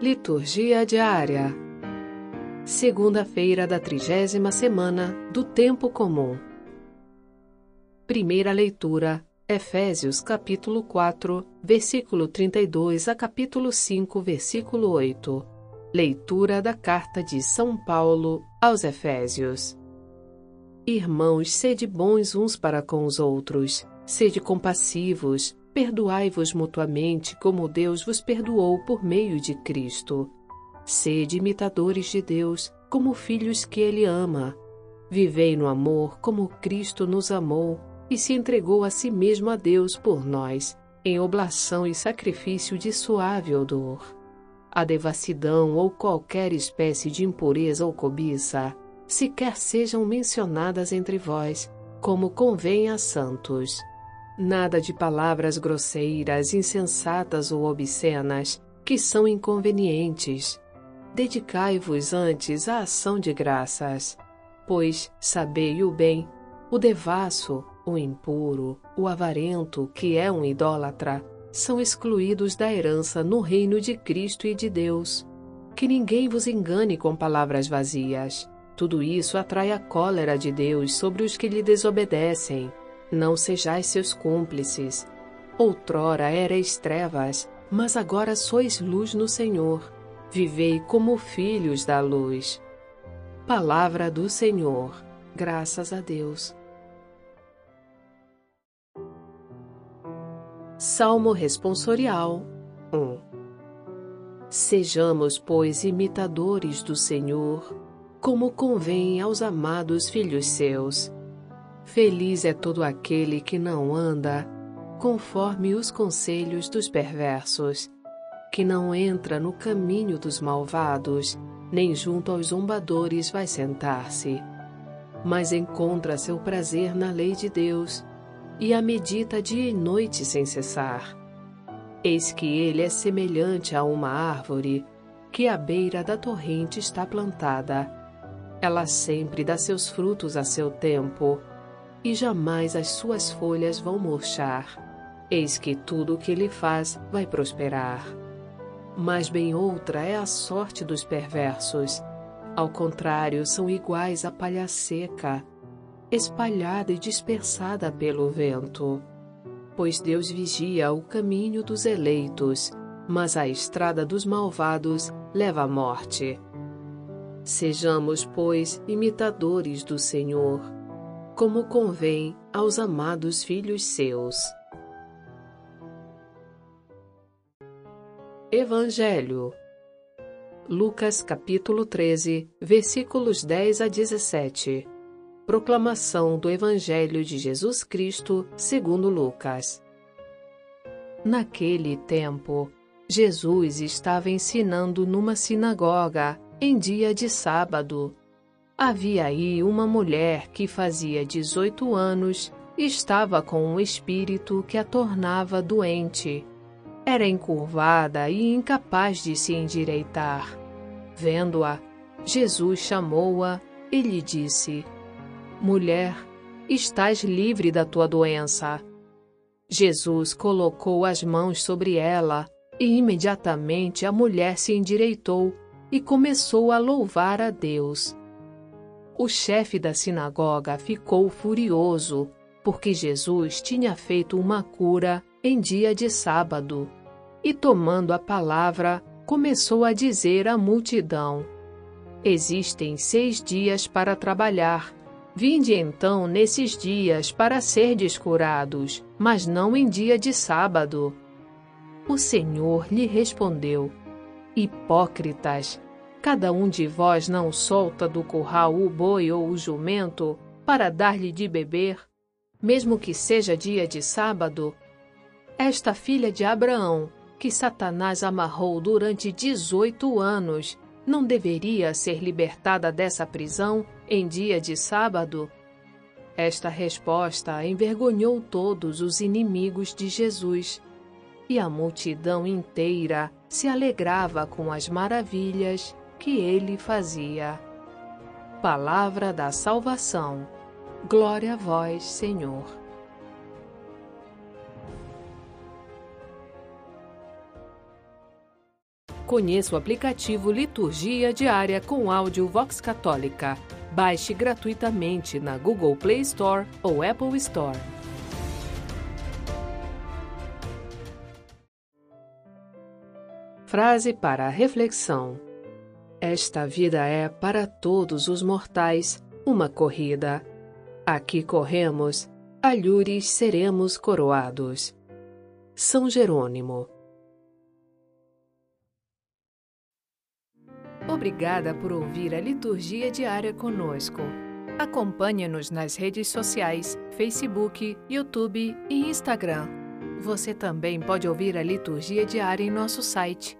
Liturgia diária. Segunda-feira da trigésima semana do Tempo Comum. Primeira leitura, Efésios capítulo 4, versículo 32 a capítulo 5, versículo 8. Leitura da carta de São Paulo aos Efésios. Irmãos, sede bons uns para com os outros, sede compassivos, Perdoai-vos mutuamente, como Deus vos perdoou por meio de Cristo. Sede imitadores de Deus, como filhos que Ele ama. Vivei no amor como Cristo nos amou e se entregou a si mesmo a Deus por nós, em oblação e sacrifício de suave odor. A devassidão ou qualquer espécie de impureza ou cobiça sequer sejam mencionadas entre vós, como convém a santos. Nada de palavras grosseiras, insensatas ou obscenas, que são inconvenientes. Dedicai-vos antes à ação de graças, pois sabei o bem, o devasso, o impuro, o avarento, que é um idólatra, são excluídos da herança no reino de Cristo e de Deus. Que ninguém vos engane com palavras vazias. Tudo isso atrai a cólera de Deus sobre os que lhe desobedecem. Não sejais seus cúmplices. Outrora erais trevas, mas agora sois luz no Senhor. Vivei como filhos da luz. Palavra do Senhor. Graças a Deus. Salmo Responsorial 1 Sejamos, pois, imitadores do Senhor, como convém aos amados filhos seus Feliz é todo aquele que não anda conforme os conselhos dos perversos, que não entra no caminho dos malvados, nem junto aos zombadores vai sentar-se, mas encontra seu prazer na lei de Deus e a medita dia e noite sem cessar. Eis que ele é semelhante a uma árvore que à beira da torrente está plantada. Ela sempre dá seus frutos a seu tempo e jamais as suas folhas vão murchar. Eis que tudo o que ele faz vai prosperar. Mas bem outra é a sorte dos perversos. Ao contrário, são iguais à palha seca, espalhada e dispersada pelo vento. Pois Deus vigia o caminho dos eleitos, mas a estrada dos malvados leva à morte. Sejamos, pois, imitadores do Senhor como convém aos amados filhos seus. Evangelho Lucas capítulo 13, versículos 10 a 17. Proclamação do Evangelho de Jesus Cristo, segundo Lucas. Naquele tempo, Jesus estava ensinando numa sinagoga em dia de sábado Havia aí uma mulher que fazia 18 anos e estava com um espírito que a tornava doente. Era encurvada e incapaz de se endireitar. Vendo-a, Jesus chamou-a e lhe disse: Mulher, estás livre da tua doença. Jesus colocou as mãos sobre ela e imediatamente a mulher se endireitou e começou a louvar a Deus. O chefe da sinagoga ficou furioso, porque Jesus tinha feito uma cura em dia de sábado. E tomando a palavra, começou a dizer à multidão: Existem seis dias para trabalhar. Vinde então nesses dias para serdes curados, mas não em dia de sábado. O Senhor lhe respondeu: Hipócritas, Cada um de vós não solta do curral o boi ou o jumento para dar-lhe de beber, mesmo que seja dia de sábado? Esta filha de Abraão, que Satanás amarrou durante dezoito anos, não deveria ser libertada dessa prisão em dia de sábado? Esta resposta envergonhou todos os inimigos de Jesus, e a multidão inteira se alegrava com as maravilhas que ele fazia. Palavra da salvação. Glória a vós, Senhor. Conheça o aplicativo Liturgia Diária com áudio Vox Católica. Baixe gratuitamente na Google Play Store ou Apple Store. Frase para reflexão: Esta vida é, para todos os mortais, uma corrida. Aqui corremos, alhures seremos coroados. São Jerônimo Obrigada por ouvir a liturgia diária conosco. Acompanhe-nos nas redes sociais, Facebook, YouTube e Instagram. Você também pode ouvir a liturgia diária em nosso site